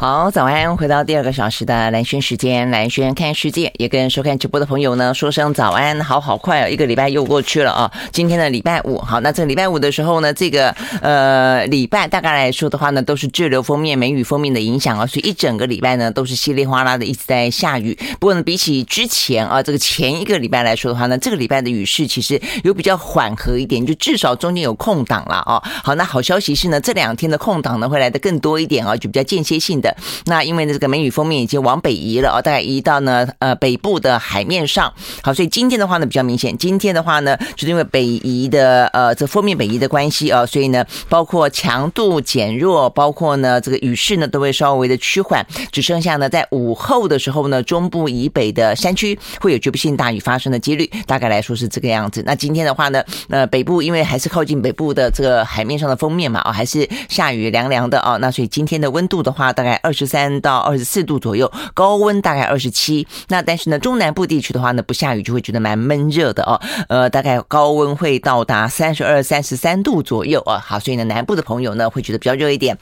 好，早安！回到第二个小时的蓝轩时间，蓝轩看世界，也跟收看直播的朋友呢说声早安。好好快哦，一个礼拜又过去了啊！今天的礼拜五，好，那这个礼拜五的时候呢，这个呃礼拜大概来说的话呢，都是滞留封面、梅雨封面的影响啊，所以一整个礼拜呢都是稀里哗啦的一直在下雨。不过呢，比起之前啊，这个前一个礼拜来说的话呢，这个礼拜的雨势其实有比较缓和一点，就至少中间有空档了啊。好，那好消息是呢，这两天的空档呢会来的更多一点啊，就比较间歇性的。那因为呢，这个梅雨锋面已经往北移了啊，大概移到呢呃北部的海面上。好，所以今天的话呢比较明显，今天的话呢就是因为北移的呃这锋面北移的关系啊，所以呢包括强度减弱，包括呢这个雨势呢都会稍微的趋缓，只剩下呢在午后的时候呢，中部以北的山区会有局部性大雨发生的几率，大概来说是这个样子。那今天的话呢，呃北部因为还是靠近北部的这个海面上的锋面嘛啊，还是下雨凉凉的啊，那所以今天的温度的话大概。二十三到二十四度左右，高温大概二十七。那但是呢，中南部地区的话呢，不下雨就会觉得蛮闷热的哦。呃，大概高温会到达三十二、三十三度左右啊。好，所以呢，南部的朋友呢会觉得比较热一点。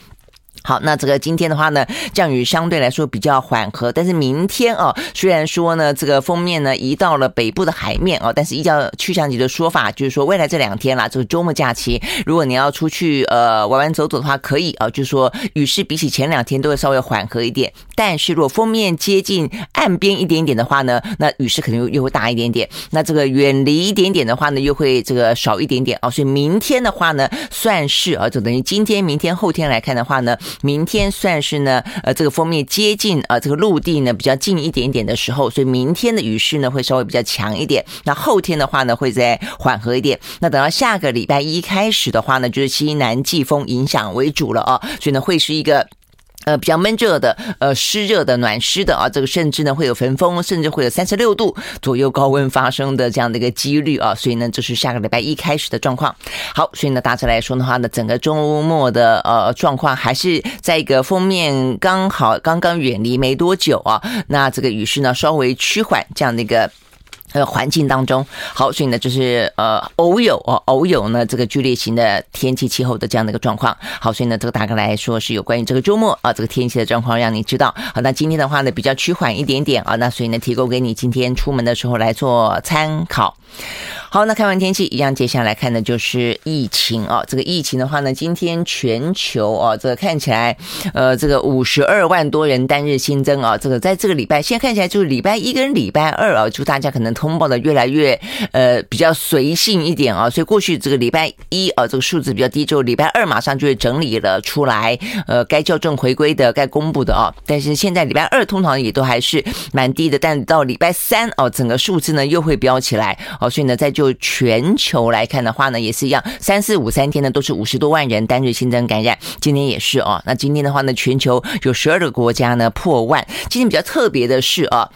好，那这个今天的话呢，降雨相对来说比较缓和，但是明天哦，虽然说呢，这个封面呢移到了北部的海面哦，但是依照气象局的说法，就是说未来这两天啦，就是周末假期，如果你要出去呃玩玩走走的话，可以啊，就是说雨势比起前两天都会稍微缓和一点，但是如果封面接近岸边一点点的话呢，那雨势可能又又会大一点点，那这个远离一点点的话呢，又会这个少一点点啊，所以明天的话呢，算是啊，就等于今天、明天、后天来看的话呢。明天算是呢，呃，这个封面接近呃这个陆地呢比较近一点点的时候，所以明天的雨势呢会稍微比较强一点。那后天的话呢会再缓和一点。那等到下个礼拜一开始的话呢，就是西南季风影响为主了啊，所以呢会是一个。呃，比较闷热的，呃，湿热的，暖湿的啊，这个甚至呢会有焚风，甚至会有三十六度左右高温发生的这样的一个几率啊，所以呢，这是下个礼拜一开始的状况。好，所以呢，大致来说的话呢，整个周末的呃状况还是在一个锋面刚好刚刚远离没多久啊，那这个雨势呢稍微趋缓这样的一个。呃，环境当中，好，所以呢，就是呃，偶有哦，偶有呢，这个剧烈型的天气气候的这样的一个状况。好，所以呢，这个大概来说是有关于这个周末啊，这个天气的状况，让你知道。好，那今天的话呢，比较趋缓一点点啊，那所以呢，提供给你今天出门的时候来做参考。好，那看完天气一样，接下来看的就是疫情啊。这个疫情的话呢，今天全球啊，这个看起来，呃，这个五十二万多人单日新增啊。这个在这个礼拜，现在看起来就是礼拜一跟礼拜二啊，就大家可能通报的越来越呃比较随性一点啊。所以过去这个礼拜一啊，这个数字比较低，之后礼拜二马上就会整理了出来，呃，该校正回归的、该公布的啊。但是现在礼拜二通常也都还是蛮低的，但到礼拜三哦，整个数字呢又会飙起来哦。所以呢，在就全球来看的话呢，也是一样，三四五三天呢都是五十多万人单日新增感染，今天也是哦。那今天的话呢，全球有十二个国家呢破万。今天比较特别的是啊。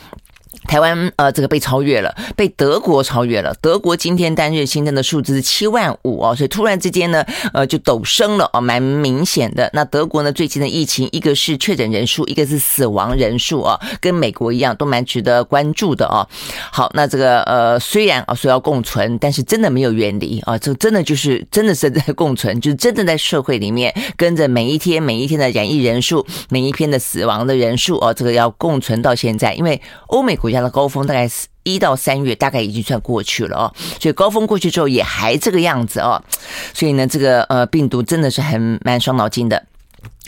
台湾呃，这个被超越了，被德国超越了。德国今天单日新增的数字是七万五哦，所以突然之间呢，呃，就陡升了哦，蛮明显的。那德国呢，最近的疫情，一个是确诊人数，一个是死亡人数啊，跟美国一样，都蛮值得关注的哦。好，那这个呃，虽然啊说要共存，但是真的没有远离啊，这真的就是 真的是在共存，就是真的在社会里面跟着每一天每一天的染疫人数，每一天的死亡的人数哦，这个要共存到现在，因为欧美国家。的高峰大概是一到三月，大概已经算过去了哦，所以高峰过去之后也还这个样子哦，所以呢，这个呃病毒真的是很蛮伤脑筋的。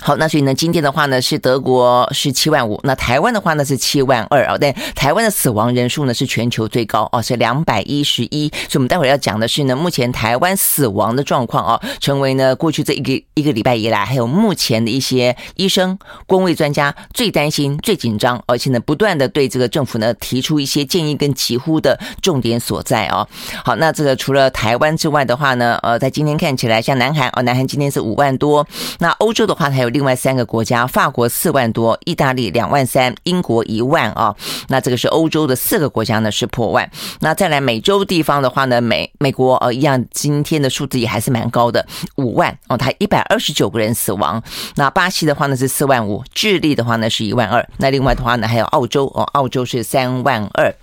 好，那所以呢，今天的话呢是德国是七万五，那台湾的话呢是七万二啊。但台湾的死亡人数呢是全球最高哦，是两百一十一。所以我们待会儿要讲的是呢，目前台湾死亡的状况啊，成为呢过去这一个一个礼拜以来，还有目前的一些医生、公卫专家最担心、最紧张，而且呢不断的对这个政府呢提出一些建议跟疾呼的重点所在啊。好，那这个除了台湾之外的话呢，呃，在今天看起来像南韩哦，南韩今天是五万多。那欧洲的话还有。另外三个国家，法国四万多，意大利两万三，英国一万啊。那这个是欧洲的四个国家呢是破万。那再来美洲地方的话呢，美美国呃一样，今天的数字也还是蛮高的，五万哦，它一百二十九个人死亡。那巴西的话呢是四万五，智利的话呢是一万二。那另外的话呢还有澳洲哦，澳洲是三万二。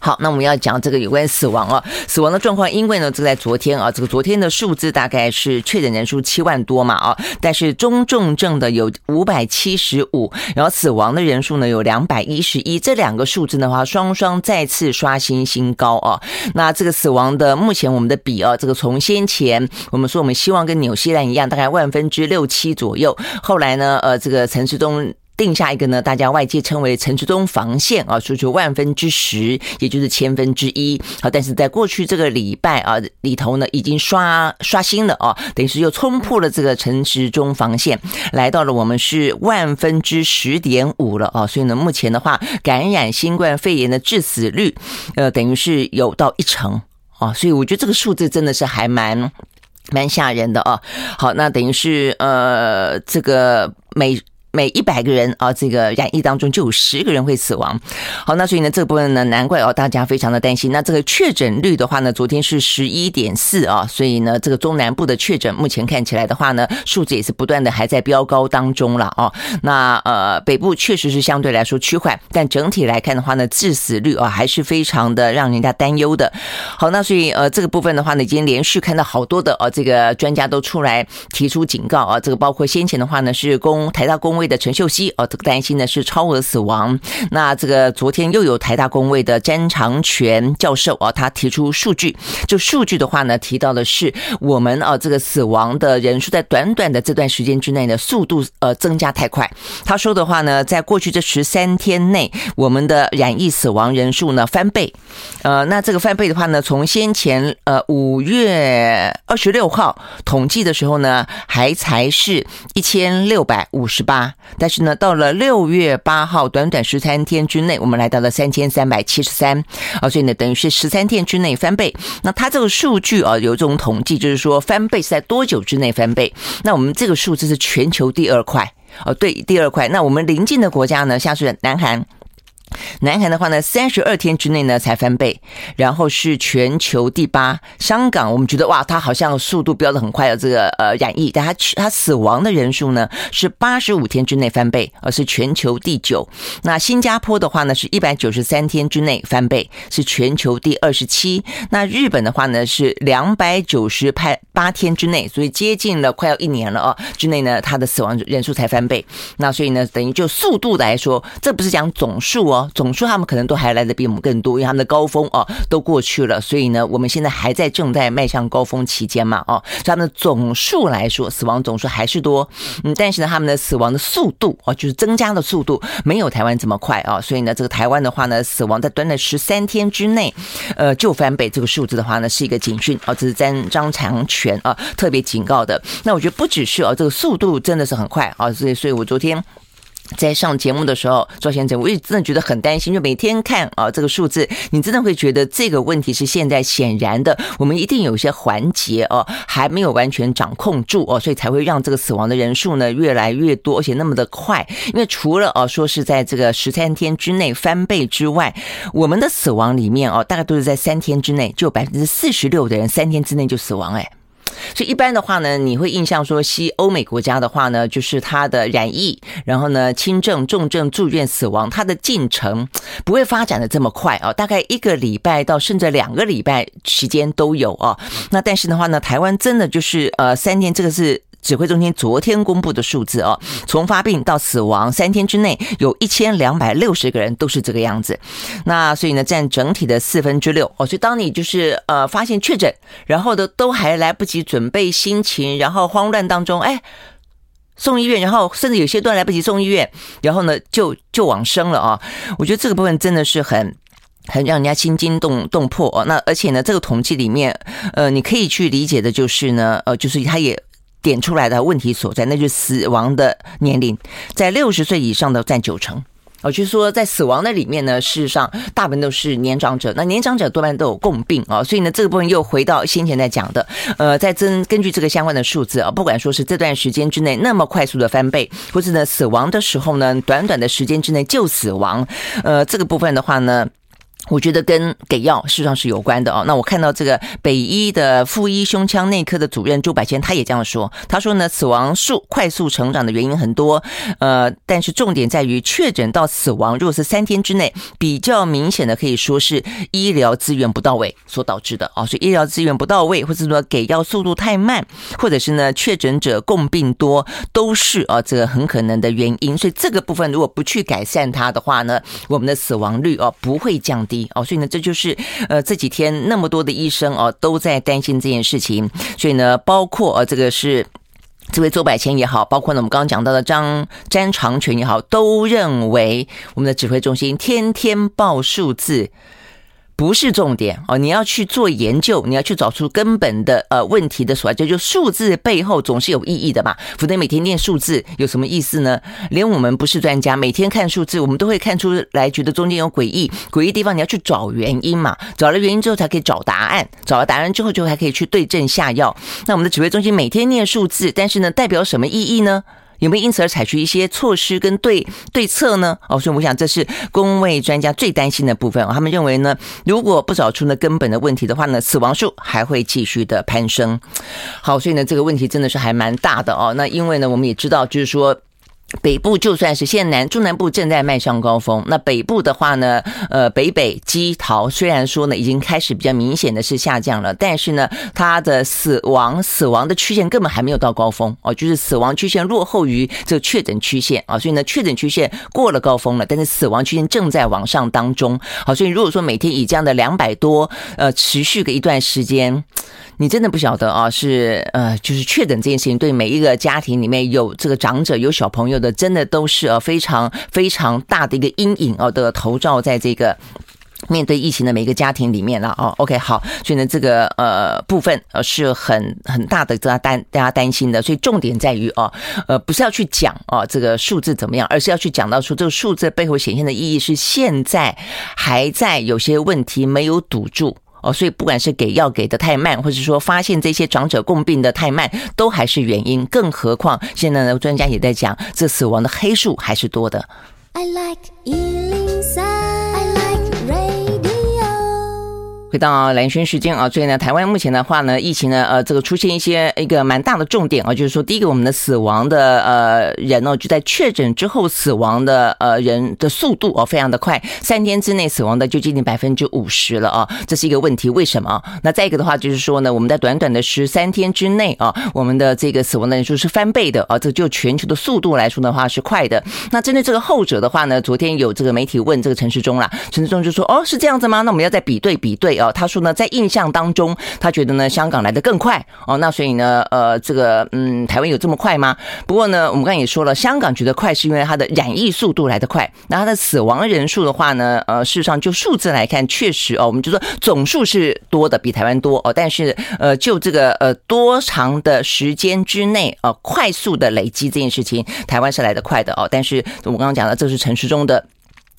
好，那我们要讲这个有关死亡啊，死亡的状况，因为呢，这个在昨天啊，这个昨天的数字大概是确诊人数七万多嘛啊，但是中重症的有五百七十五，然后死亡的人数呢有两百一十一，这两个数字的话，双双再次刷新新高啊。那这个死亡的目前我们的比啊，这个从先前我们说我们希望跟纽西兰一样，大概万分之六七左右，后来呢，呃，这个陈时中。定下一个呢，大家外界称为陈时中防线啊，说出万分之十，也就是千分之一。好，但是在过去这个礼拜啊里头呢，已经刷刷新了啊，等于是又冲破了这个陈时中防线，来到了我们是万分之十点五了啊。所以呢，目前的话，感染新冠肺炎的致死率，呃，等于是有到一成啊。所以我觉得这个数字真的是还蛮蛮吓人的啊。好，那等于是呃，这个每。每一百个人啊，这个染疫当中就有十个人会死亡。好，那所以呢，这个部分呢，难怪哦，大家非常的担心。那这个确诊率的话呢，昨天是十一点四啊，所以呢，这个中南部的确诊目前看起来的话呢，数字也是不断的还在飙高当中了哦。那呃，北部确实是相对来说趋缓，但整体来看的话呢，致死率啊还是非常的让人家担忧的。好，那所以呃，这个部分的话呢，已经连续看到好多的呃这个专家都出来提出警告啊，这个包括先前的话呢，是公台大公卫的陈秀熙哦，这个担心的是超额死亡。那这个昨天又有台大工位的詹长权教授啊，他提出数据，就数据的话呢，提到的是我们啊这个死亡的人数在短短的这段时间之内呢，速度呃增加太快。他说的话呢，在过去这十三天内，我们的染疫死亡人数呢翻倍。呃，那这个翻倍的话呢，从先前呃五月二十六号统计的时候呢，还才是一千六百五十八。但是呢，到了六月八号，短短十三天之内，我们来到了三千三百七十三啊，所以呢，等于是十三天之内翻倍。那它这个数据啊，有这种统计，就是说翻倍是在多久之内翻倍？那我们这个数字是全球第二快哦，对，第二块。那我们邻近的国家呢，像是南韩。南韩的话呢，三十二天之内呢才翻倍，然后是全球第八。香港我们觉得哇，它好像速度飙得很快的这个呃染疫，但它它死亡的人数呢是八十五天之内翻倍，而是全球第九。那新加坡的话呢是一百九十三天之内翻倍，是全球第二十七。那日本的话呢是两百九十八天之内，所以接近了快要一年了哦，之内呢它的死亡人数才翻倍。那所以呢等于就速度来说，这不是讲总数哦。总数他们可能都还来得比我们更多，因为他们的高峰哦都过去了，所以呢，我们现在还在正在迈向高峰期间嘛，哦，所以他们的总数来说，死亡总数还是多，嗯，但是呢，他们的死亡的速度哦，就是增加的速度没有台湾这么快啊，所以呢，这个台湾的话呢，死亡在短短十三天之内，呃，就翻倍，这个数字的话呢，是一个警讯啊，这是张张长权啊特别警告的。那我觉得不只是哦，这个速度真的是很快啊，所以，所以我昨天。在上节目的时候，赵先生，我也真的觉得很担心，就每天看啊这个数字，你真的会觉得这个问题是现在显然的，我们一定有些环节哦还没有完全掌控住哦，所以才会让这个死亡的人数呢越来越多，而且那么的快。因为除了哦说是在这个十三天之内翻倍之外，我们的死亡里面哦大概都是在三天之内，就百分之四十六的人三天之内就死亡哎。所以一般的话呢，你会印象说，西欧美国家的话呢，就是它的染疫，然后呢轻症、重症住院死亡，它的进程不会发展的这么快啊，大概一个礼拜到甚至两个礼拜时间都有啊。那但是的话呢，台湾真的就是呃三天，这个是。指挥中心昨天公布的数字哦，从发病到死亡三天之内有一千两百六十个人都是这个样子，那所以呢占整体的四分之六哦，所以当你就是呃发现确诊，然后的都还来不及准备心情，然后慌乱当中哎送医院，然后甚至有些都来不及送医院，然后呢就就往生了啊，我觉得这个部分真的是很很让人家心惊动动魄哦。那而且呢这个统计里面呃你可以去理解的就是呢呃就是他也。点出来的问题所在，那就是死亡的年龄，在六十岁以上的占九成。哦，就是说，在死亡的里面呢，事实上大部分都是年长者。那年长者多半都有共病啊，所以呢，这个部分又回到先前在讲的，呃，在根根据这个相关的数字啊，不管说是这段时间之内那么快速的翻倍，或是呢死亡的时候呢，短短的时间之内就死亡，呃，这个部分的话呢。我觉得跟给药事实上是有关的哦。那我看到这个北医的妇医胸腔内科的主任朱百千，他也这样说。他说呢，死亡数快速成长的原因很多，呃，但是重点在于确诊到死亡，如果是三天之内，比较明显的可以说是医疗资源不到位所导致的哦。所以医疗资源不到位，或者说给药速度太慢，或者是呢确诊者共病多，都是啊这个很可能的原因。所以这个部分如果不去改善它的话呢，我们的死亡率哦不会降低。哦，所以呢，这就是呃这几天那么多的医生哦都在担心这件事情，所以呢，包括呃这个是这位周百千也好，包括呢我们刚刚讲到的张詹长群也好，都认为我们的指挥中心天天报数字。不是重点哦，你要去做研究，你要去找出根本的呃问题的所在，就就数字背后总是有意义的嘛。否则每天念数字有什么意思呢？连我们不是专家，每天看数字，我们都会看出来，觉得中间有诡异，诡异地方你要去找原因嘛。找了原因之后才可以找答案，找了答案之后就还可以去对症下药。那我们的指挥中心每天念数字，但是呢，代表什么意义呢？有没有因此而采取一些措施跟对对策呢？哦，所以我想这是公卫专家最担心的部分。他们认为呢，如果不找出那根本的问题的话呢，死亡数还会继续的攀升。好，所以呢，这个问题真的是还蛮大的哦。那因为呢，我们也知道，就是说。北部就算是现南中南部正在迈向高峰，那北部的话呢，呃，北北基桃虽然说呢已经开始比较明显的是下降了，但是呢，它的死亡死亡的曲线根本还没有到高峰哦，就是死亡曲线落后于这个确诊曲线啊，所以呢，确诊曲线过了高峰了，但是死亡曲线正在往上当中。好，所以如果说每天以这样的两百多呃持续个一段时间。你真的不晓得啊，是呃，就是确诊这件事情，对每一个家庭里面有这个长者、有小朋友的，真的都是呃非常非常大的一个阴影哦的投照在这个面对疫情的每一个家庭里面了哦。OK，好，所以呢，这个呃部分呃是很很大的，大家担大家担心的。所以重点在于哦，呃，不是要去讲哦这个数字怎么样，而是要去讲到说这个数字背后显现的意义是现在还在有些问题没有堵住。哦，所以不管是给药给的太慢，或者说发现这些长者共病的太慢，都还是原因。更何况现在呢，专家也在讲，这死亡的黑数还是多的。I like 回到蓝轩时间啊，所以呢，台湾目前的话呢，疫情呢，呃，这个出现一些一个蛮大的重点啊，就是说，第一个，我们的死亡的呃人哦，就在确诊之后死亡的呃人的速度哦，非常的快，三天之内死亡的就接近百分之五十了啊，这是一个问题，为什么？那再一个的话，就是说呢，我们在短短的十三天之内啊，我们的这个死亡的人数是翻倍的啊，这就全球的速度来说的话是快的。那针对这个后者的话呢，昨天有这个媒体问这个陈时中啦，陈时中就说，哦，是这样子吗？那我们要再比对比对。哦，他说呢，在印象当中，他觉得呢，香港来得更快哦。那所以呢，呃，这个嗯，台湾有这么快吗？不过呢，我们刚才也说了，香港觉得快是因为它的染疫速度来得快。那它的死亡人数的话呢，呃，事实上就数字来看，确实哦，我们就说总数是多的，比台湾多哦。但是呃，就这个呃多长的时间之内呃，快速的累积这件事情，台湾是来得快的哦。但是我们刚刚讲的，这是陈时中的。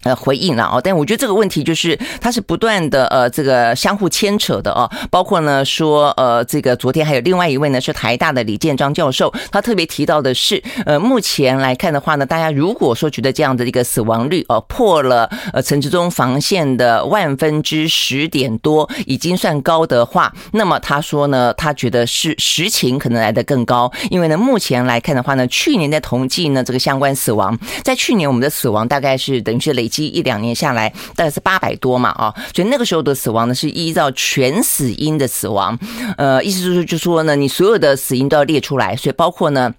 呃，回应了哦，但我觉得这个问题就是它是不断的呃，这个相互牵扯的哦，包括呢说呃，这个昨天还有另外一位呢是台大的李建章教授，他特别提到的是呃，目前来看的话呢，大家如果说觉得这样的一个死亡率哦破了呃陈时中防线的万分之十点多，已经算高的话，那么他说呢，他觉得是实情可能来得更高，因为呢目前来看的话呢，去年的统计呢这个相关死亡，在去年我们的死亡大概是等于是累。一两年下来大概是八百多嘛，啊，所以那个时候的死亡呢是依照全死因的死亡，呃，意思就是就说呢，你所有的死因都要列出来，所以包括呢。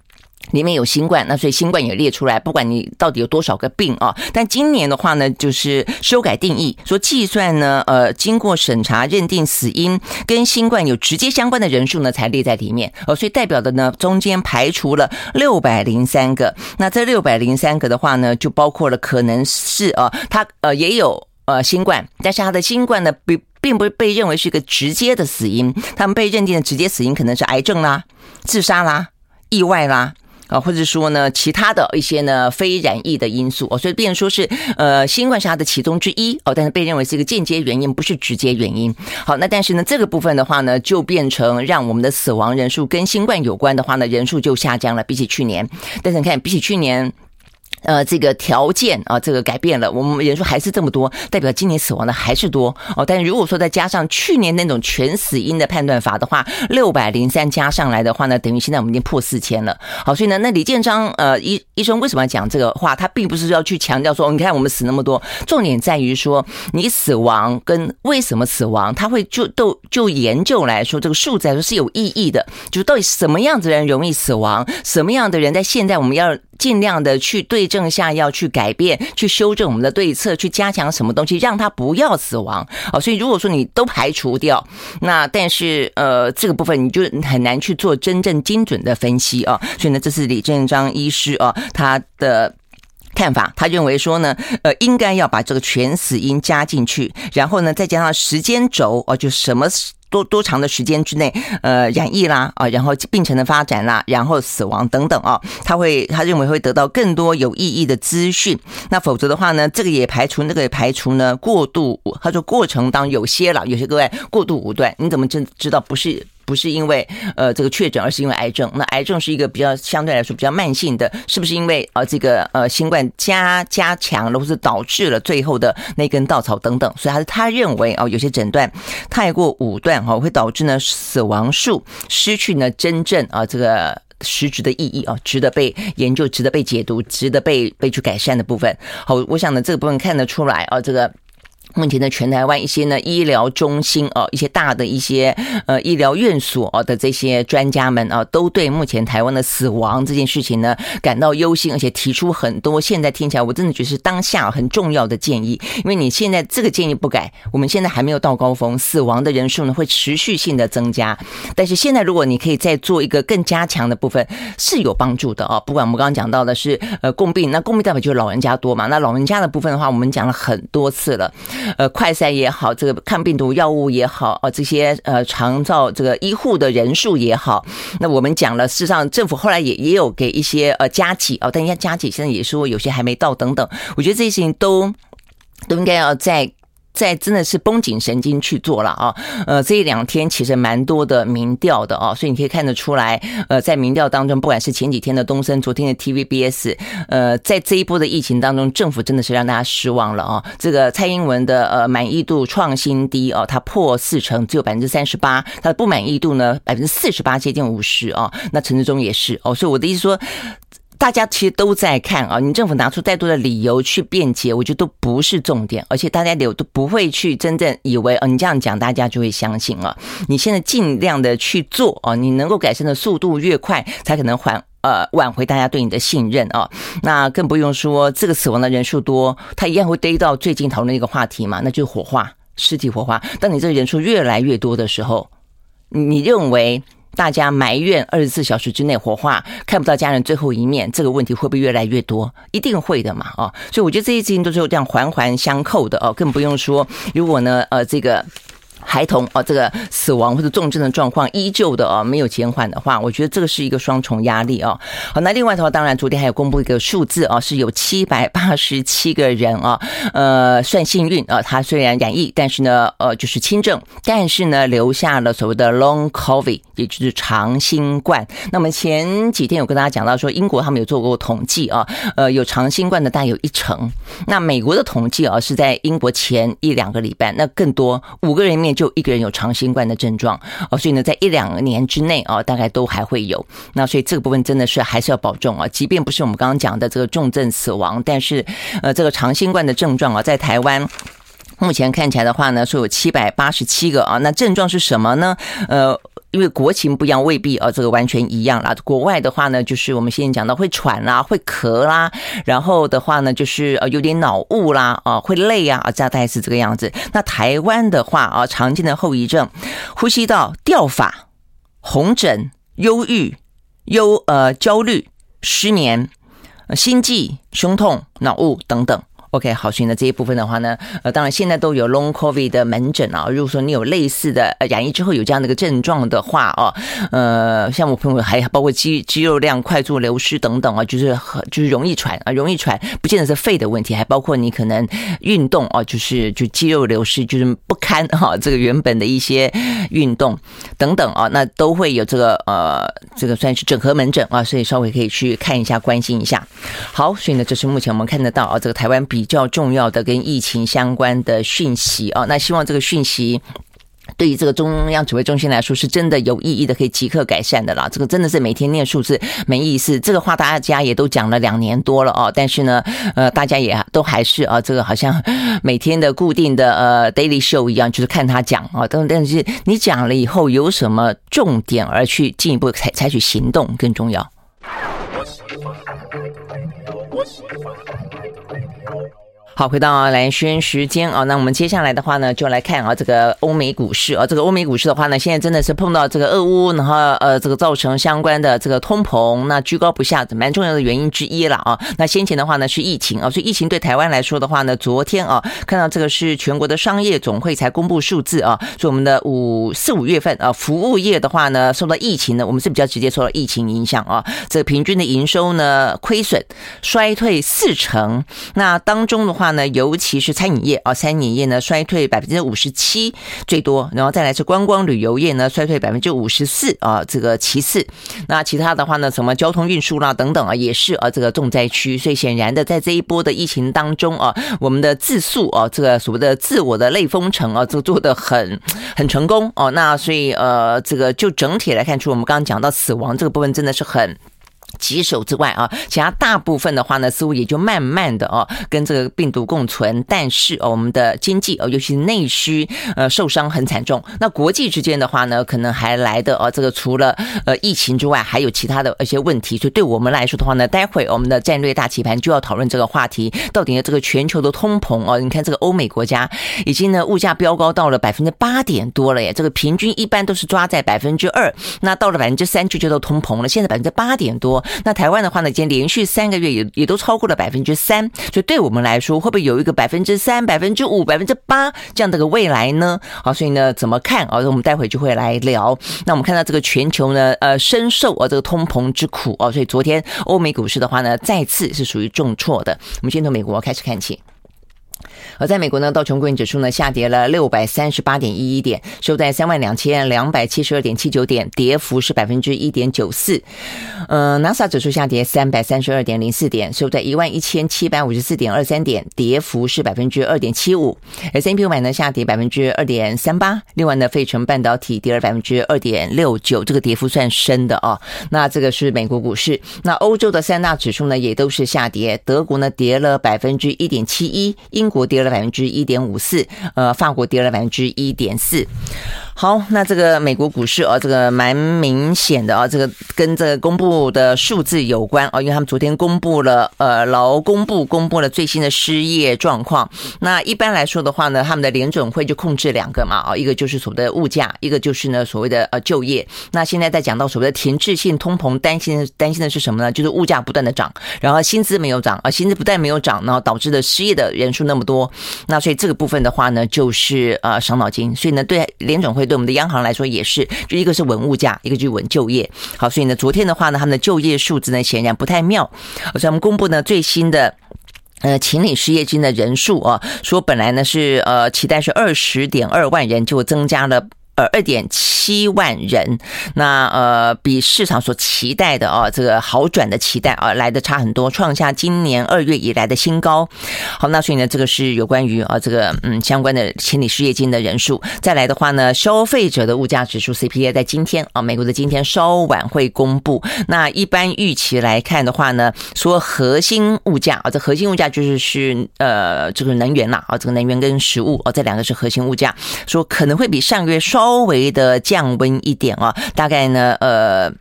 里面有新冠，那所以新冠也列出来，不管你到底有多少个病啊。但今年的话呢，就是修改定义，说计算呢，呃，经过审查认定死因跟新冠有直接相关的人数呢，才列在里面。哦，所以代表的呢，中间排除了六百零三个。那这六百零三个的话呢，就包括了可能是呃，他呃也有呃新冠，但是他的新冠呢，并并不被认为是一个直接的死因。他们被认定的直接死因可能是癌症啦、自杀啦、意外啦。啊，或者说呢，其他的一些呢非染疫的因素哦，所以变说是呃，新冠是它的其中之一哦，但是被认为是一个间接原因，不是直接原因。好，那但是呢，这个部分的话呢，就变成让我们的死亡人数跟新冠有关的话呢，人数就下降了，比起去年。但是你看，比起去年。呃，这个条件啊，这个改变了，我们人数还是这么多，代表今年死亡的还是多哦。但如果说再加上去年那种全死因的判断法的话，六百零三加上来的话呢，等于现在我们已经破四千了。好，所以呢，那李建章呃医医生为什么要讲这个话？他并不是要去强调说，你看我们死那么多，重点在于说你死亡跟为什么死亡，他会就都就研究来说，这个数字来说是有意义的，就到底什么样子人容易死亡，什么样的人在现在我们要。尽量的去对对症下药，去改变，去修正我们的对策，去加强什么东西，让他不要死亡啊。所以如果说你都排除掉，那但是呃这个部分你就很难去做真正精准的分析啊。所以呢，这是李建章医师啊他的看法，他认为说呢，呃应该要把这个全死因加进去，然后呢再加上时间轴哦，就什么。多多长的时间之内，呃，染疫啦啊，然后病程的发展啦，然后死亡等等啊，他会他认为会得到更多有意义的资讯。那否则的话呢，这个也排除，那个也排除呢，过度。他说过程当有些了，有些各位过度武断，你怎么知知道不是？不是因为呃这个确诊，而是因为癌症。那癌症是一个比较相对来说比较慢性的，是不是因为呃这个呃新冠加加强了，或是导致了最后的那根稻草等等？所以他是他认为哦，有些诊断太过武断哈，会导致呢死亡数失去呢真正啊这个实质的意义啊，值得被研究、值得被解读、值得被被去改善的部分。好，我想呢这个部分看得出来啊，这个。目前的全台湾一些呢医疗中心哦，一些大的一些呃医疗院所的这些专家们啊，都对目前台湾的死亡这件事情呢感到忧心，而且提出很多现在听起来我真的觉得是当下很重要的建议。因为你现在这个建议不改，我们现在还没有到高峰，死亡的人数呢会持续性的增加。但是现在如果你可以再做一个更加强的部分，是有帮助的啊。不管我们刚刚讲到的是呃共病，那共病代表就是老人家多嘛，那老人家的部分的话，我们讲了很多次了。呃，快筛也好，这个抗病毒药物也好，啊，这些呃长照这个医护的人数也好，那我们讲了，事实上政府后来也也有给一些呃加急哦，但人家加急现在也说有些还没到等等，我觉得这些事情都都应该要在。在真的是绷紧神经去做了啊，呃，这一两天其实蛮多的民调的啊，所以你可以看得出来，呃，在民调当中，不管是前几天的东森，昨天的 TVBS，呃，在这一波的疫情当中，政府真的是让大家失望了啊。这个蔡英文的呃满意度创新低哦，他破四成，只有百分之三十八，他的不满意度呢百分之四十八，接近五十啊。那陈志忠也是哦，所以我的意思说。大家其实都在看啊，你政府拿出再多的理由去辩解，我觉得都不是重点，而且大家都都不会去真正以为哦，你这样讲大家就会相信了。你现在尽量的去做啊，你能够改善的速度越快，才可能缓呃挽回大家对你的信任啊。那更不用说这个死亡的人数多，他一样会堆到最近讨论一个话题嘛，那就是火化尸体火化。当你这个人数越来越多的时候，你认为？大家埋怨二十四小时之内火化看不到家人最后一面，这个问题会不会越来越多？一定会的嘛，哦，所以我觉得这些事情都是有这样环环相扣的哦，更不用说如果呢，呃，这个。孩童啊，这个死亡或者重症的状况依旧的啊，没有减缓的话，我觉得这个是一个双重压力哦。好，那另外的话，当然昨天还有公布一个数字啊，是有七百八十七个人啊，呃，算幸运啊，他虽然染疫，但是呢，呃，就是轻症，但是呢，留下了所谓的 Long COVID，也就是长新冠。那么前几天有跟大家讲到说，英国他们有做过统计啊，呃，有长新冠的大概有一成。那美国的统计啊，是在英国前一两个礼拜，那更多五个人面。就一个人有长新冠的症状哦，所以呢，在一两年之内啊，大概都还会有。那所以这个部分真的是还是要保重啊，即便不是我们刚刚讲的这个重症死亡，但是呃，这个长新冠的症状啊，在台湾目前看起来的话呢，是有七百八十七个啊。那症状是什么呢？呃。因为国情不一样，未必啊，这个完全一样啦。国外的话呢，就是我们先前讲到会喘啦，会咳啦，然后的话呢，就是呃有点脑雾啦，啊，会累啊，啊，大概是这个样子。那台湾的话啊，常见的后遗症，呼吸道掉发、红疹、忧郁、忧呃焦虑、失眠、心悸、胸痛、脑雾等等。OK，好，所以呢这一部分的话呢，呃，当然现在都有 Long COVID 的门诊啊。如果说你有类似的呃染疫之后有这样的一个症状的话哦，呃，像我朋友还包括肌肌肉量快速流失等等啊，就是很就是容易喘啊，容易喘，不见得是肺的问题，还包括你可能运动啊，就是就肌肉流失就是不堪哈，这个原本的一些运动等等啊，那都会有这个呃这个算是整合门诊啊，所以稍微可以去看一下，关心一下。好，所以呢，这是目前我们看得到啊，这个台湾比比较重要的跟疫情相关的讯息啊，那希望这个讯息对于这个中央指挥中心来说是真的有意义的，可以即刻改善的啦。这个真的是每天念数字没意思，这个话大家也都讲了两年多了哦，但是呢，呃，大家也都还是啊，这个好像每天的固定的呃 daily show 一样，就是看他讲啊，但但是你讲了以后有什么重点而去进一步采采取行动更重要。好，回到蓝轩时间啊，那我们接下来的话呢，就来看啊这个欧美股市啊，这个欧美股市的话呢，现在真的是碰到这个俄乌，然后呃这个造成相关的这个通膨，那居高不下，蛮重要的原因之一了啊。那先前的话呢是疫情啊，所以疫情对台湾来说的话呢，昨天啊看到这个是全国的商业总会才公布数字啊，所以我们的五四五月份啊，服务业的话呢受到疫情呢，我们是比较直接受到疫情影响啊，这个平均的营收呢亏损衰退四成，那当中的话。呢，尤其是餐饮业啊，餐饮业呢衰退百分之五十七最多，然后再来是观光旅游业呢衰退百分之五十四啊，这个其次，那其他的话呢，什么交通运输啦等等啊，也是啊这个重灾区，所以显然的，在这一波的疫情当中啊，我们的自述啊，这个所谓的自我的类封城啊，这做得很很成功哦，那所以呃，这个就整体来看出，我们刚刚讲到死亡这个部分真的是很。棘手之外啊，其他大部分的话呢，似乎也就慢慢的哦，跟这个病毒共存。但是，我们的经济哦，尤其是内需呃受伤很惨重。那国际之间的话呢，可能还来的哦，这个除了呃疫情之外，还有其他的一些问题。所以对我们来说的话呢，待会我们的战略大棋盘就要讨论这个话题，到底呢这个全球的通膨哦，你看这个欧美国家已经呢物价飙高到了百分之八点多了耶，这个平均一般都是抓在百分之二，那到了百分之三就叫做通膨了，现在百分之八点多那台湾的话呢，已经连续三个月也也都超过了百分之三，所以对我们来说，会不会有一个百分之三、百分之五、百分之八这样的个未来呢？好，所以呢，怎么看啊？我们待会就会来聊。那我们看到这个全球呢，呃，深受啊这个通膨之苦啊，所以昨天欧美股市的话呢，再次是属于重挫的。我们先从美国开始看起。而在美国呢，道琼工业指数呢下跌了六百三十八点一一点，收在三万两千两百七十二点七九点，跌幅是百分之一点九四。呃，纳斯达克指数下跌三百三十二点零四点，收在一万一千七百五十四点二三点，跌幅是百分之二点七五。S&P 五百呢下跌百分之二点三八，另外呢，费城半导体跌了百分之二点六九，这个跌幅算深的哦。那这个是美国股市，那欧洲的三大指数呢也都是下跌，德国呢跌了百分之一点七一，英国跌了百分之一点五四，呃，法国跌了百分之一点四。好，那这个美国股市啊，这个蛮明显的啊，这个跟这个公布的数字有关啊，因为他们昨天公布了呃劳工部公布了最新的失业状况。那一般来说的话呢，他们的联准会就控制两个嘛啊，一个就是所谓的物价，一个就是呢所谓的呃就业。那现在在讲到所谓的停滞性通膨，担心担心的是什么呢？就是物价不断的涨，然后薪资没有涨啊，薪资不但没有涨，然后导致的失业的人数那么多。那所以这个部分的话呢，就是呃伤脑筋。所以呢，对联准会。对我们的央行来说也是，就一个是稳物价，一个就是稳就业。好，所以呢，昨天的话呢，他们的就业数字呢显然不太妙。所以我们公布呢最新的呃，请领失业金的人数啊，说本来呢是呃期待是二十点二万人，就增加了。呃，二点七万人，那呃，比市场所期待的啊，这个好转的期待啊，来的差很多，创下今年二月以来的新高。好，那所以呢，这个是有关于啊，这个嗯相关的清理失业金的人数。再来的话呢，消费者的物价指数 CPI 在今天啊，美国的今天稍晚会公布。那一般预期来看的话呢，说核心物价啊，这核心物价就是是呃这个能源啦啊，这个能源跟食物啊，这两个是核心物价，说可能会比上个月稍。稍微的降温一点啊，大概呢，呃。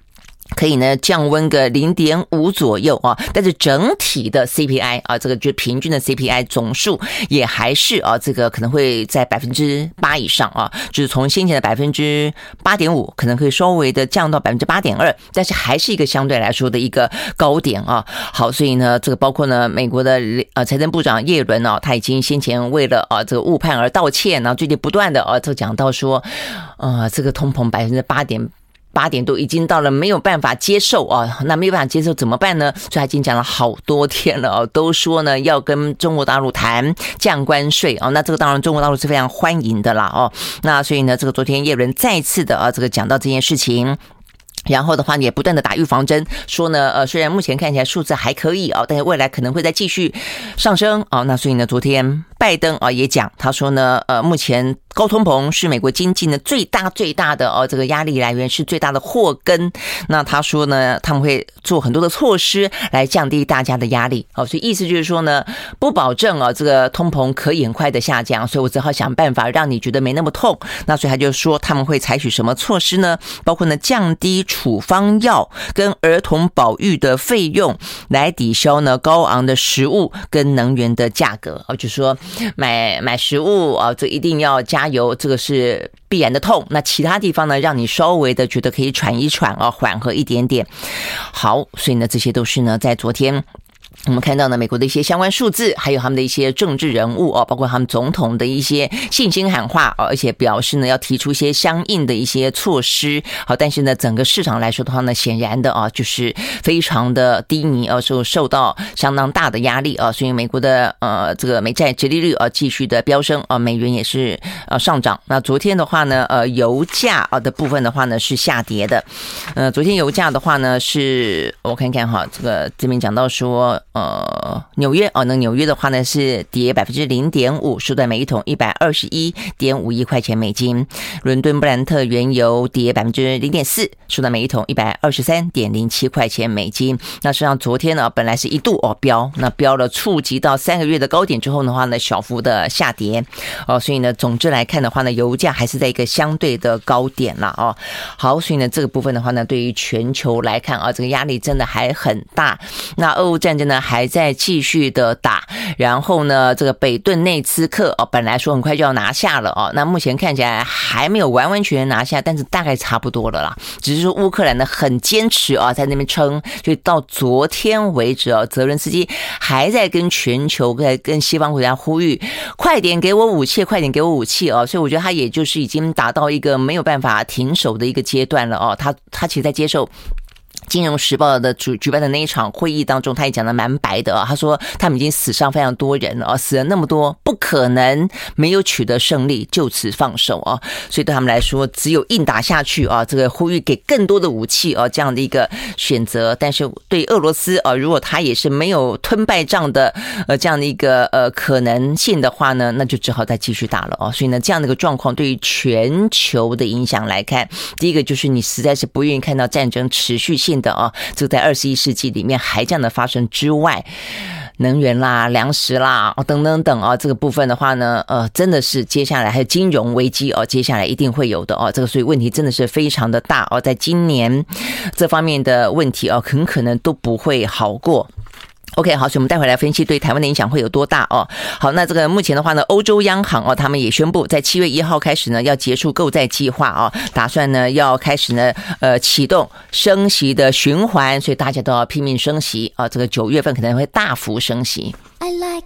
可以呢降温个零点五左右啊，但是整体的 CPI 啊，这个就平均的 CPI 总数也还是啊，这个可能会在百分之八以上啊，就是从先前的百分之八点五，可能可以稍微的降到百分之八点二，但是还是一个相对来说的一个高点啊。好，所以呢，这个包括呢，美国的呃财政部长耶伦啊，他已经先前为了啊这个误判而道歉，然后最近不断的啊，就讲到说，呃，这个通膨百分之八点。八点多已经到了，没有办法接受啊，那没有办法接受怎么办呢？所以他已经讲了好多天了哦，都说呢要跟中国大陆谈降关税啊，那这个当然中国大陆是非常欢迎的啦哦，那所以呢，这个昨天叶伦再次的啊，这个讲到这件事情。然后的话，也不断的打预防针，说呢，呃，虽然目前看起来数字还可以啊，但是未来可能会再继续上升啊。那所以呢，昨天拜登啊也讲，他说呢，呃，目前高通膨是美国经济呢最大最大的哦这个压力来源，是最大的祸根。那他说呢，他们会做很多的措施来降低大家的压力。哦，所以意思就是说呢，不保证啊这个通膨可以很快的下降，所以我只好想办法让你觉得没那么痛。那所以他就说他们会采取什么措施呢？包括呢降低。处方药跟儿童保育的费用来抵消呢高昂的食物跟能源的价格啊，就说买买食物啊，这一定要加油，这个是必然的痛。那其他地方呢，让你稍微的觉得可以喘一喘啊，缓和一点点。好，所以呢，这些都是呢在昨天。我们看到呢，美国的一些相关数字，还有他们的一些政治人物哦，包括他们总统的一些信心喊话哦，而且表示呢要提出一些相应的一些措施。好，但是呢，整个市场来说的话呢，显然的啊，就是非常的低迷啊，受受到相当大的压力啊，所以美国的呃这个美债殖利率啊继续的飙升啊，美元也是呃上涨。那昨天的话呢，呃，油价啊的部分的话呢是下跌的。呃，昨天油价的话呢是，我看看哈，这个这边讲到说。呃，纽约哦，那纽约的话呢是跌百分之零点五，收在每一桶一百二十一点五一块钱美金。伦敦布兰特原油跌百分之零点四，收在每一桶一百二十三点零七块钱美金。那实际上昨天呢，本来是一度哦飙，那飙了触及到三个月的高点之后的话呢，小幅的下跌哦，所以呢，总之来看的话呢，油价还是在一个相对的高点了哦。好，所以呢，这个部分的话呢，对于全球来看啊，这个压力真的还很大。那俄乌战争呢？还在继续的打，然后呢，这个北顿内兹克哦，本来说很快就要拿下了哦，那目前看起来还没有完完全全拿下，但是大概差不多了啦。只是说乌克兰呢很坚持啊，在那边撑，所以到昨天为止啊，泽伦斯基还在跟全球在跟西方国家呼吁，快点给我武器，快点给我武器哦。所以我觉得他也就是已经达到一个没有办法停手的一个阶段了哦。他他其实在接受。《金融时报》的主举办的那一场会议当中，他也讲的蛮白的啊。他说他们已经死伤非常多人了啊，死了那么多，不可能没有取得胜利就此放手啊。所以对他们来说，只有硬打下去啊。这个呼吁给更多的武器啊，这样的一个选择。但是对俄罗斯啊，如果他也是没有吞败仗的呃这样的一个呃可能性的话呢，那就只好再继续打了啊。所以呢，这样的一个状况对于全球的影响来看，第一个就是你实在是不愿意看到战争持续性的哦，就在二十一世纪里面还这样的发生之外，能源啦、粮食啦、哦等等等啊，这个部分的话呢，呃，真的是接下来还有金融危机哦，接下来一定会有的哦，这个所以问题真的是非常的大哦，在今年这方面的问题哦，很可能都不会好过。OK，好，所以我们待会来分析对台湾的影响会有多大哦。好，那这个目前的话呢，欧洲央行哦，他们也宣布在七月一号开始呢，要结束购债计划哦，打算呢要开始呢呃启动升息的循环，所以大家都要拼命升息啊。这个九月份可能会大幅升息。I like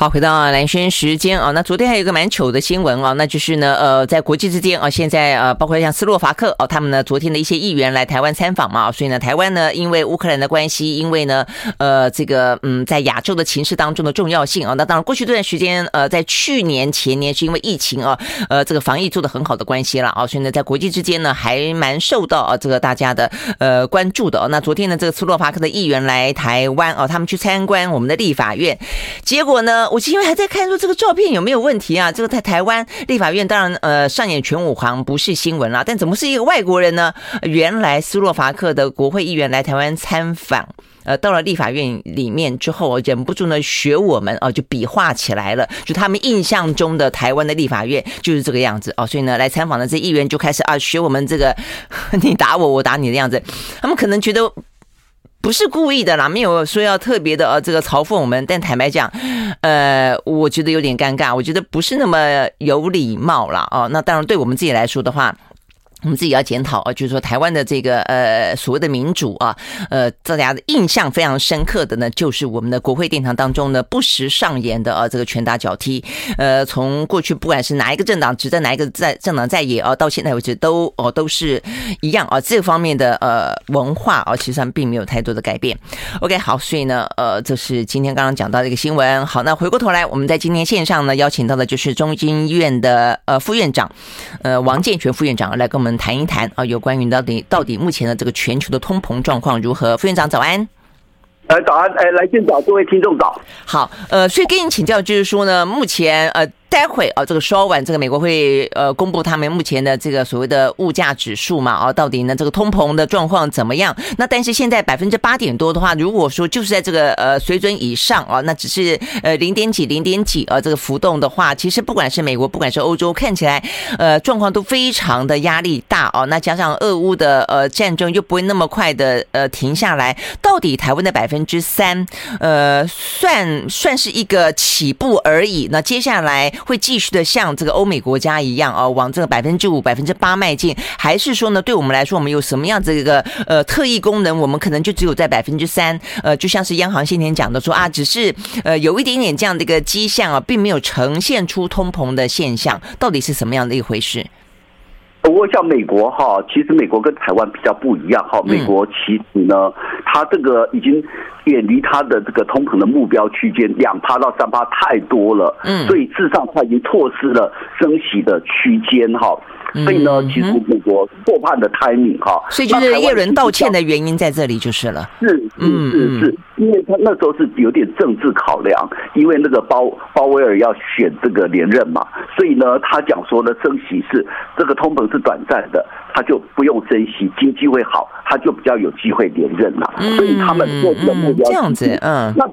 好，回到蓝轩时间啊，那昨天还有一个蛮糗的新闻啊，那就是呢，呃，在国际之间啊，现在呃，包括像斯洛伐克哦，他们呢昨天的一些议员来台湾参访嘛，所以呢，台湾呢因为乌克兰的关系，因为呢，呃，这个嗯，在亚洲的情势当中的重要性啊，那当然过去这段时间呃，在去年前年是因为疫情啊，呃，这个防疫做的很好的关系了啊，所以呢，在国际之间呢还蛮受到啊这个大家的呃关注的。那昨天呢，这个斯洛伐克的议员来台湾啊，他们去参观我们的立法院，结果呢。呃，我因为还在看说这个照片有没有问题啊？这个在台湾立法院当然呃上演全武行不是新闻啦，但怎么是一个外国人呢？原来斯洛伐克的国会议员来台湾参访。呃，到了立法院里面之后，忍不住呢学我们哦，就比划起来了。就他们印象中的台湾的立法院就是这个样子哦，所以呢，来参访的这议员就开始啊学我们这个 你打我，我打你的样子。他们可能觉得不是故意的啦，没有说要特别的呃这个嘲讽我们，但坦白讲，呃，我觉得有点尴尬，我觉得不是那么有礼貌啦。哦。那当然，对我们自己来说的话。我们自己要检讨啊，就是说台湾的这个呃所谓的民主啊，呃大家的印象非常深刻的呢，就是我们的国会殿堂当中呢不时上演的啊这个拳打脚踢，呃从过去不管是哪一个政党执政哪一个在政党在野啊，到现在为止都哦都是一样啊，这方面的呃文化啊，其实上并没有太多的改变。OK，好，所以呢呃这是今天刚刚讲到的一个新闻。好，那回过头来，我们在今天线上呢邀请到的就是中经院的呃副院长呃王建全副院长来跟我们。谈一谈啊，有关于到底到底目前的这个全球的通膨状况如何？副院长早安。呃，早安，哎，来见早，各位听众早。好，呃，所以跟你请教，就是说呢，目前呃。待会啊，这个稍晚，这个美国会呃公布他们目前的这个所谓的物价指数嘛，啊，到底呢这个通膨的状况怎么样？那但是现在百分之八点多的话，如果说就是在这个呃水准以上啊，那只是呃零点几零点几啊这个浮动的话，其实不管是美国，不管是欧洲，看起来呃状况都非常的压力大哦。那加上俄乌的呃战争又不会那么快的呃停下来，到底台湾的百分之三呃算算是一个起步而已。那接下来。会继续的像这个欧美国家一样哦，往这个百分之五、百分之八迈进，还是说呢，对我们来说，我们有什么样子一个呃特异功能，我们可能就只有在百分之三，呃，就像是央行先前讲的说啊，只是呃有一点点这样的一个迹象啊，并没有呈现出通膨的现象，到底是什么样的一回事？不过像美国哈，其实美国跟台湾比较不一样哈，美国其实呢，它这个已经。远离它的这个通膨的目标区间两趴到三趴太多了，嗯，所以事实上它已经错失了升息的区间哈，所以呢，其实美国错判的 timing 哈，所以就是叶伦道歉的原因在这里就是了，是是是是，因为他那时候是有点政治考量，因为那个鲍鲍威尔要选这个连任嘛，所以呢，他讲说呢，升息是这个通膨是短暂的。他就不用珍惜，经济会好，他就比较有机会连任了。所以他们做的目标、嗯嗯、这样子，嗯，那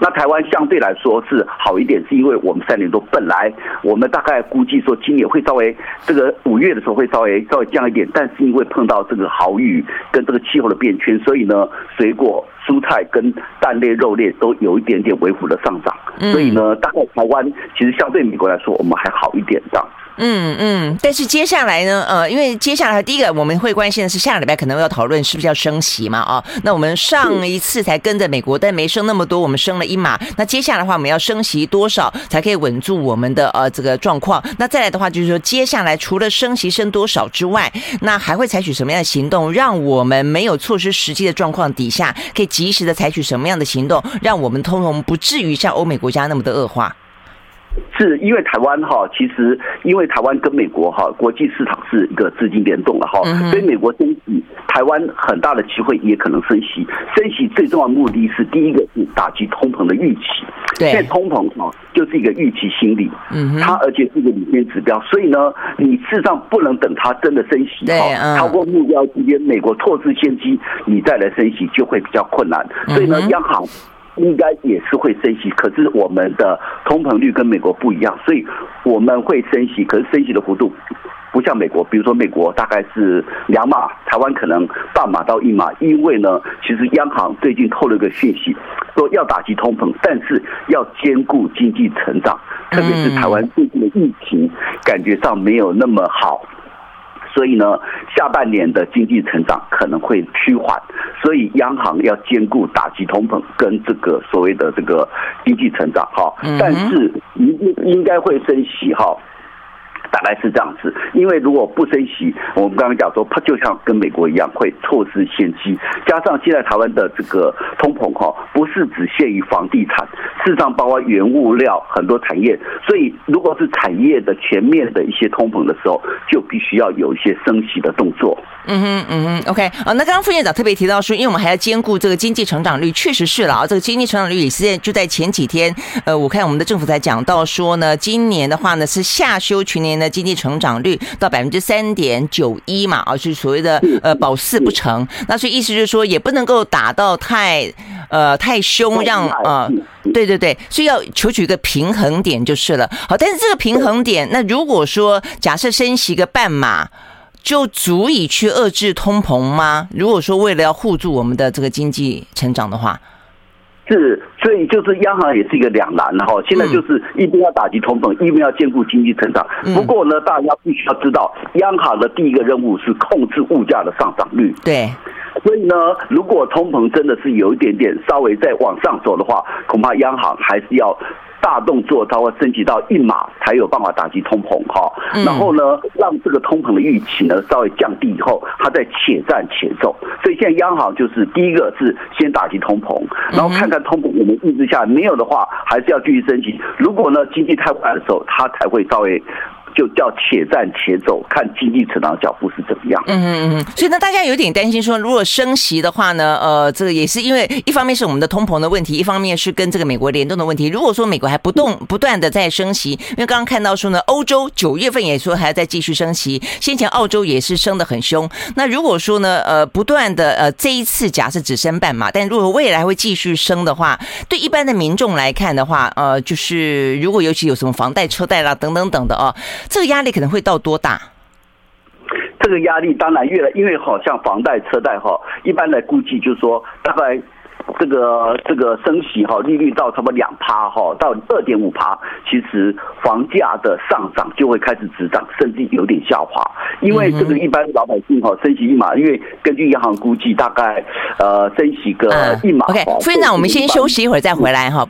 那台湾相对来说是好一点，是因为我们三年多本来我们大概估计说今年会稍微这个五月的时候会稍微稍微降一点，但是因为碰到这个豪雨跟这个气候的变迁，所以呢，水果、蔬菜跟蛋类、肉类都有一点点微幅的上涨。所以呢，大概台湾其实相对美国来说，我们还好一点这样。嗯嗯，但是接下来呢，呃，因为接下来第一个我们会关心的是下个礼拜可能要讨论是不是要升息嘛，啊，那我们上一次才跟着美国，但没升那么多，我们升了一码。那接下来的话，我们要升息多少才可以稳住我们的呃这个状况？那再来的话，就是说接下来除了升息升多少之外，那还会采取什么样的行动，让我们没有错失时机的状况底下，可以及时的采取什么样的行动，让我们通膨不至于像欧美国家那么的恶化？是因为台湾哈，其实因为台湾跟美国哈国际市场是一个资金联动了哈，所以美国升息，台湾很大的机会也可能升息。升息最重要的目的是第一个是打击通膨的预期，对，现在通膨哈就是一个预期心理，嗯，它而且是一个领先指标，所以呢，你事实上不能等它真的升息哈，超过目标之间，美国错失先机，你再来升息就会比较困难，所以呢，央行。应该也是会升息，可是我们的通膨率跟美国不一样，所以我们会升息，可是升息的幅度不像美国。比如说美国大概是两码，台湾可能半码到一码。因为呢，其实央行最近透露个讯息，说要打击通膨，但是要兼顾经济成长，特别是台湾最近的疫情感觉上没有那么好。所以呢，下半年的经济成长可能会趋缓，所以央行要兼顾打击通膨跟这个所谓的这个经济成长哈，但是应应该会升息哈。大概是这样子，因为如果不升息，我们刚刚讲说，它就像跟美国一样会错失先机。加上现在台湾的这个通膨哈，不是只限于房地产，事实上包括原物料很多产业。所以如果是产业的全面的一些通膨的时候，就必须要有一些升息的动作。嗯哼，嗯哼，OK 啊，那刚刚副院长特别提到说，因为我们还要兼顾这个经济成长率，确实是了啊，这个经济成长率也是在就在前几天，呃，我看我们的政府才讲到说呢，今年的话呢是下修全年的经济成长率到百分之三点九一嘛，啊，是所谓的呃保四不成，那所以意思就是说也不能够打到太呃太凶，让呃，对对对，所以要求取一个平衡点就是了。好，但是这个平衡点，那如果说假设升息个半码。就足以去遏制通膨吗？如果说为了要护住我们的这个经济成长的话，是，所以就是央行也是一个两难哈。现在就是一边要打击通膨，一边要兼顾经济成长。不过呢，大家必须要知道，央行的第一个任务是控制物价的上涨率。对，所以呢，如果通膨真的是有一点点稍微再往上走的话，恐怕央行还是要。大动作，它会升级到一码才有办法打击通膨哈。然后呢，让这个通膨的预期呢稍微降低以后，它再且战且走。所以现在央行就是第一个是先打击通膨，然后看看通膨有没有抑制下来，没有的话还是要继续升级。如果呢经济太坏的时候，它才会稍微。就叫且战且走，看经济成长的脚步是怎么样。嗯嗯嗯，所以呢，大家有点担心说，如果升息的话呢，呃，这个也是因为一方面是我们的通膨的问题，一方面是跟这个美国联动的问题。如果说美国还不动不断的在升息，因为刚刚看到说呢，欧洲九月份也说还要再继续升息，先前澳洲也是升的很凶。那如果说呢，呃，不断的呃这一次假设只升半码，但如果未来会继续升的话，对一般的民众来看的话，呃，就是如果尤其有什么房贷、车贷啦等等等的哦。这个压力可能会到多大？这个压力当然越来，因为好像房贷、车贷哈，一般来估计就是说，大概这个这个升息哈，利率到差不多两趴哈，到二点五趴，其实房价的上涨就会开始止涨，甚至有点下滑。因为这个一般老百姓哈，升息一码，因为根据银行估计，大概呃升息个一码。OK，副院长，我们先休息一会儿再回来哈。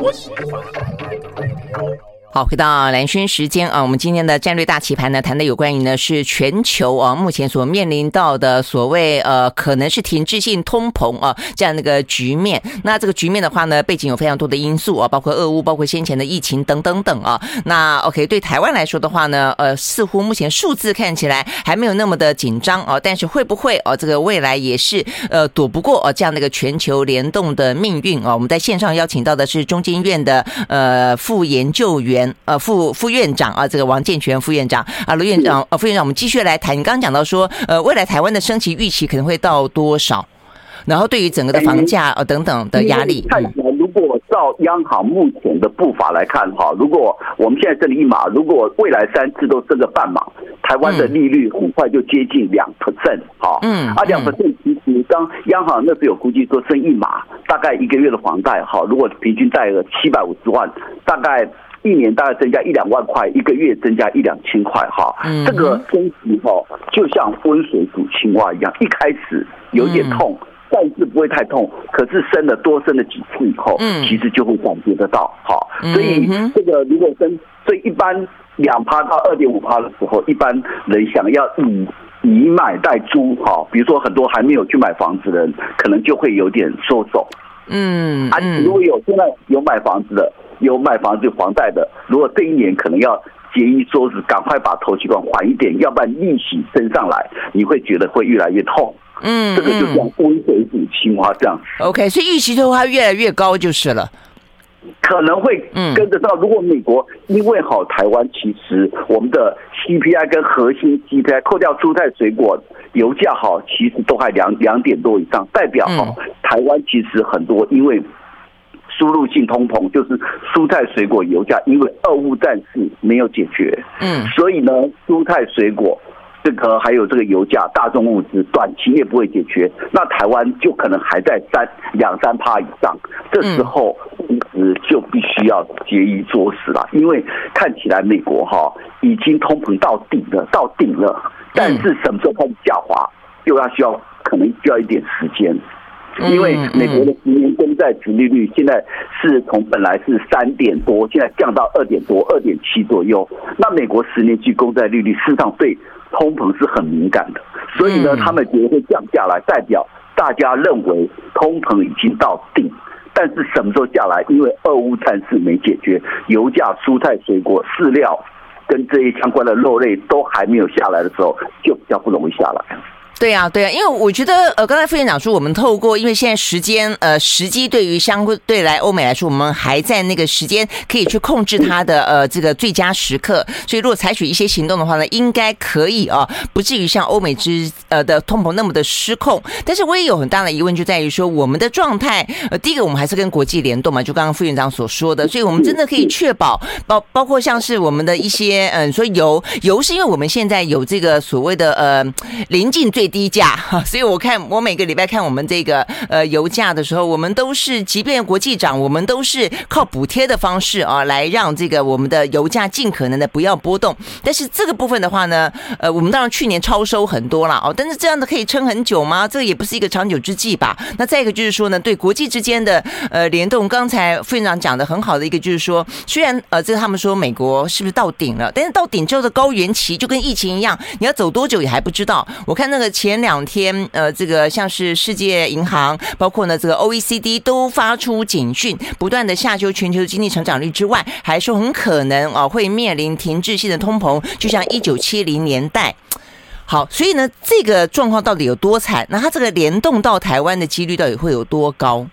我喜欢。好，回到蓝轩时间啊，我们今天的战略大棋盘呢，谈的有关于呢是全球啊目前所面临到的所谓呃可能是停滞性通膨啊这样的一个局面。那这个局面的话呢，背景有非常多的因素啊，包括俄乌，包括先前的疫情等等等啊。那 OK，对台湾来说的话呢，呃，似乎目前数字看起来还没有那么的紧张啊，但是会不会啊这个未来也是呃躲不过啊这样的一个全球联动的命运啊？我们在线上邀请到的是中经院的呃副研究员。呃，副副院长啊，这个王建全副院长啊，卢院长，呃，副院长，我们继续来谈。你刚刚讲到说，呃，未来台湾的升息预期可能会到多少？然后对于整个的房价呃等等的压力，看起来如果照央行目前的步伐来看哈，如果我们现在这里一码，如果未来三次都升个半码，台湾的利率很快就接近两 percent 哈，嗯，啊两 percent 其实当央行那时候有估计说升一码，大概一个月的房贷哈，如果平均贷额七百五十万，大概。一年大概增加一两万块，一个月增加一两千块，哈，这个升息哈，就像温水煮青蛙一样，一开始有点痛，但是不会太痛，可是升了多升了几次以后，其实就会感觉得到，哈，所以这个如果升，所以一般两趴到二点五趴的时候，一般人想要以以买代租，哈，比如说很多还没有去买房子的人，可能就会有点收手，嗯，啊，如果有现在有买房子的。有买房子有房贷的，如果这一年可能要节衣缩食，赶快把头期款还一点，要不然利息升上来，你会觉得会越来越痛。嗯，这个就像温水煮青蛙这样。OK，所以预期的话越来越高就是了，可能会跟得到。如果美国因为好台湾，其实我们的 CPI 跟核心 CPI 扣掉蔬菜水果、油价好，其实都还两两点多以上，代表好台湾其实很多因为。输入性通膨就是蔬菜、水果、油价，因为俄乌战事没有解决，嗯，所以呢，蔬菜、水果这个还有这个油价、大众物资，短期也不会解决，那台湾就可能还在三两三趴以上，这时候其实就必须要节衣缩食了，因为看起来美国哈已经通膨到顶了，到顶了，但是什么时候开始下滑，又要需要可能需要一点时间。因为美国的十年公债殖利率现在是从本来是三点多，现在降到二点多、二点七左右。那美国十年期公债利率事实上对通膨是很敏感的，所以呢，他们觉得会降下来，代表大家认为通膨已经到顶。但是什么时候下来？因为俄乌战事没解决，油价、蔬菜、水果、饲料。跟这些相关的肉类都还没有下来的时候，就比较不容易下来。对啊，对啊，因为我觉得，呃，刚才副院长说，我们透过，因为现在时间，呃，时机对于相对来欧美来说，我们还在那个时间可以去控制它的，呃，这个最佳时刻，所以如果采取一些行动的话呢，应该可以啊，不至于像欧美之呃的通膨那么的失控。但是我也有很大的疑问，就在于说，我们的状态，呃，第一个我们还是跟国际联动嘛，就刚刚副院长所说的，所以我们真的可以确保，包包括像是我们的一些，嗯、呃，说油油是因为我们现在有这个所谓的呃临近最。低价哈，所以我看我每个礼拜看我们这个呃油价的时候，我们都是即便国际涨，我们都是靠补贴的方式啊，来让这个我们的油价尽可能的不要波动。但是这个部分的话呢，呃，我们当然去年超收很多了哦，但是这样的可以撑很久吗？这也不是一个长久之计吧。那再一个就是说呢，对国际之间的呃联动，刚才副院长讲的很好的一个就是说，虽然呃这他们说美国是不是到顶了，但是到顶之后的高原期就跟疫情一样，你要走多久也还不知道。我看那个。前两天，呃，这个像是世界银行，包括呢这个 OECD 都发出警讯，不断的下修全球的经济成长率之外，还说很可能啊会面临停滞性的通膨，就像一九七零年代。好，所以呢，这个状况到底有多惨？那它这个联动到台湾的几率到底会有多高？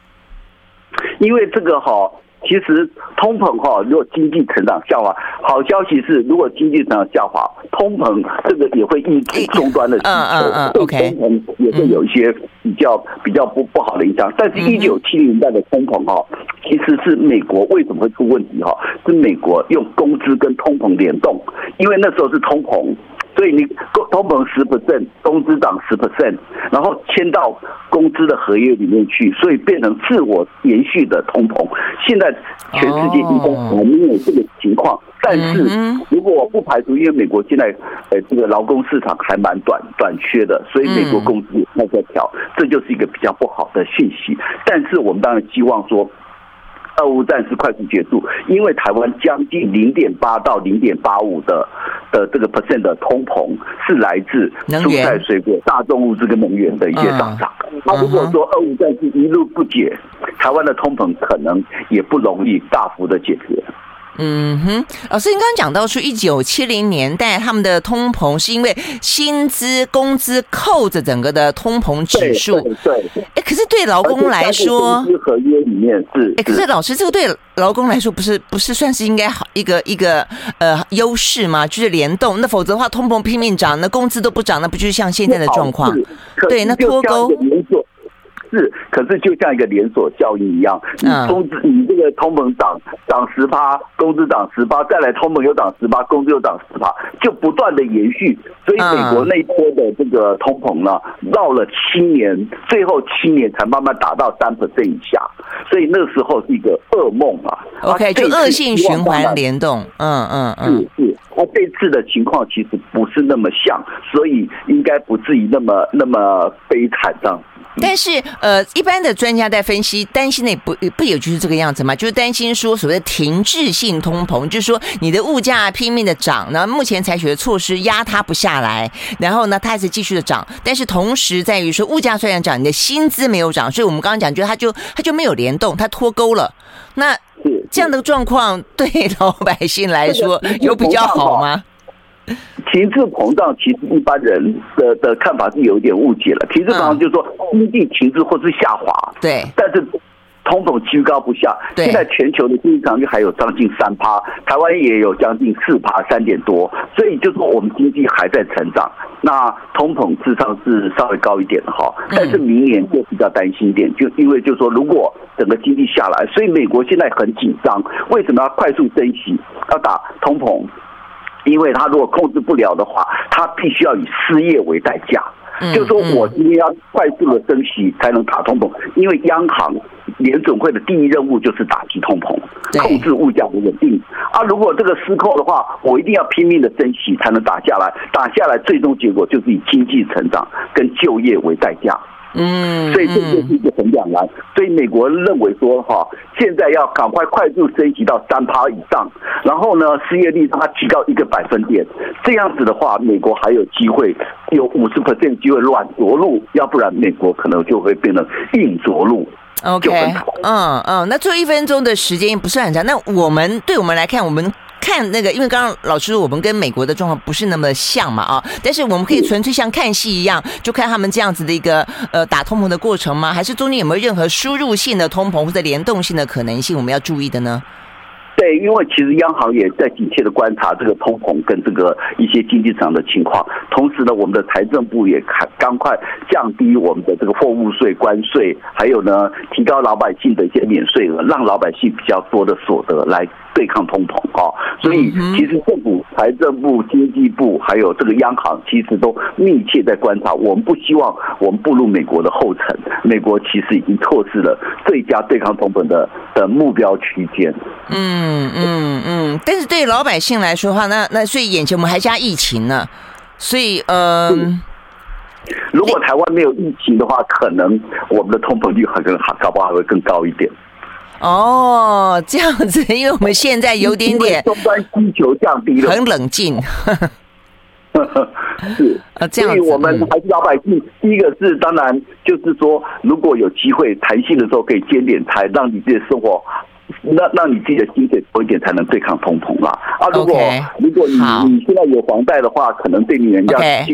因为这个哈。其实通膨哈，如果经济成长下滑，好消息是，如果经济成长下滑，通膨这个也会抑制终端的需求，嗯嗯对通膨也会有一些比较比较不不好的影响。但是，一九七零年代的通膨哈，其实是美国为什么会出问题哈？是美国用工资跟通膨联动，因为那时候是通膨。所以你通膨十 percent，工资涨十 percent，然后签到工资的合约里面去，所以变成自我延续的通膨。现在全世界应该还没有这个情况，但是如果我不排除，因为美国现在呃这个劳工市场还蛮短短缺的，所以美国工资也在调，这就是一个比较不好的讯息。但是我们当然希望说。俄乌战事快速结束，因为台湾将近零点八到零点八五的的这个 percent 的通膨是来自蔬菜水果、大众物资跟能源的一些上涨。那如果说俄乌战事一路不解，台湾的通膨可能也不容易大幅的解决。嗯哼，老师，您刚刚讲到说，一九七零年代他们的通膨是因为薪资、工资扣着整个的通膨指数。对，哎，可是对劳工来说，合约里面是。哎，可是老师，这个对劳工来说不是不是算是应该好一个一个呃优势吗？就是联动，那否则的话，通膨拼命涨，那工资都不涨，那不就是像现在的状况？对，那脱钩。是，可是就像一个连锁效应一样，你工资，你这个通膨涨涨十趴，工资涨十趴，再来通膨又涨十趴，工资又涨十趴，就不断的延续。所以美国那一波的这个通膨呢，绕了七年，最后七年才慢慢达到三 percent 以下。所以那时候是一个噩梦啊。OK，就恶性循环联动。嗯嗯嗯，是是。那这次的情况其实不是那么像，所以应该不至于那么那么悲惨这样。但是，呃，一般的专家在分析，担心的也不不也就是这个样子嘛？就是担心说所谓的停滞性通膨，就是说你的物价拼命的涨，然后目前采取的措施压它不下来，然后呢，它还是继续的涨。但是同时在于说，物价虽然涨，你的薪资没有涨，所以我们刚刚讲，就它就它就没有联动，它脱钩了。那这样的状况对老百姓来说有比较好吗？停滞膨胀，其实一般人的的看法是有一点误解了。停滞膨胀就是说经济停滞或是下滑，对，但是通膨居高不下。现在全球的经济增长率还有将近三趴，台湾也有将近四趴，三点多，所以就是说我们经济还在成长。那通膨至少是稍微高一点的哈，但是明年就比较担心一点，就因为就是说如果整个经济下来，所以美国现在很紧张，为什么要快速升息，要打通膨？因为他如果控制不了的话，他必须要以失业为代价。就是说我今天要快速的升息才能打通膨，因为央行联准会的第一任务就是打击通膨，控制物价的稳定。啊，如果这个失控的话，我一定要拼命的升息才能打下来，打下来最终结果就是以经济成长跟就业为代价。嗯，所以这就是一个很两难。所以美国认为说，哈，现在要赶快快速升级到三趴以上，然后呢，失业率让它提高一个百分点，这样子的话，美国还有机会有五十 percent 机会软着陆，要不然美国可能就会变成硬着陆。OK，嗯嗯，那最后一分钟的时间不是很长，那我们对我们来看，我们。看那个，因为刚刚老师我们跟美国的状况不是那么像嘛啊，但是我们可以纯粹像看戏一样，就看他们这样子的一个呃打通膨的过程吗？还是中间有没有任何输入性的通膨或者联动性的可能性，我们要注意的呢？对，因为其实央行也在紧切的观察这个通膨跟这个一些经济上的情况，同时呢，我们的财政部也赶赶快降低我们的这个货物税、关税，还有呢，提高老百姓的一些免税额，让老百姓比较多的所得来对抗通膨啊。所以，其实政府、财政部、经济部还有这个央行，其实都密切在观察。我们不希望我们步入美国的后尘，美国其实已经错失了最佳对抗通膨的的目标区间。嗯。嗯嗯嗯，但是对老百姓来说的话，那那所以眼前我们还加疫情呢，所以呃，如果台湾没有疫情的话，可能我们的通膨率还更好，搞不好还会更高一点。哦，这样子，因为我们现在有点点终端需求降低了，很冷静。是啊，这样，所以我们还是老百姓。第一个是当然就是说，如果有机会弹性的时候，可以减点财，让你自己的生活。那让你自己的薪水多一点，才能对抗通膨啦。啊，如果如果你你现在有房贷的话，可能对你人家。Okay.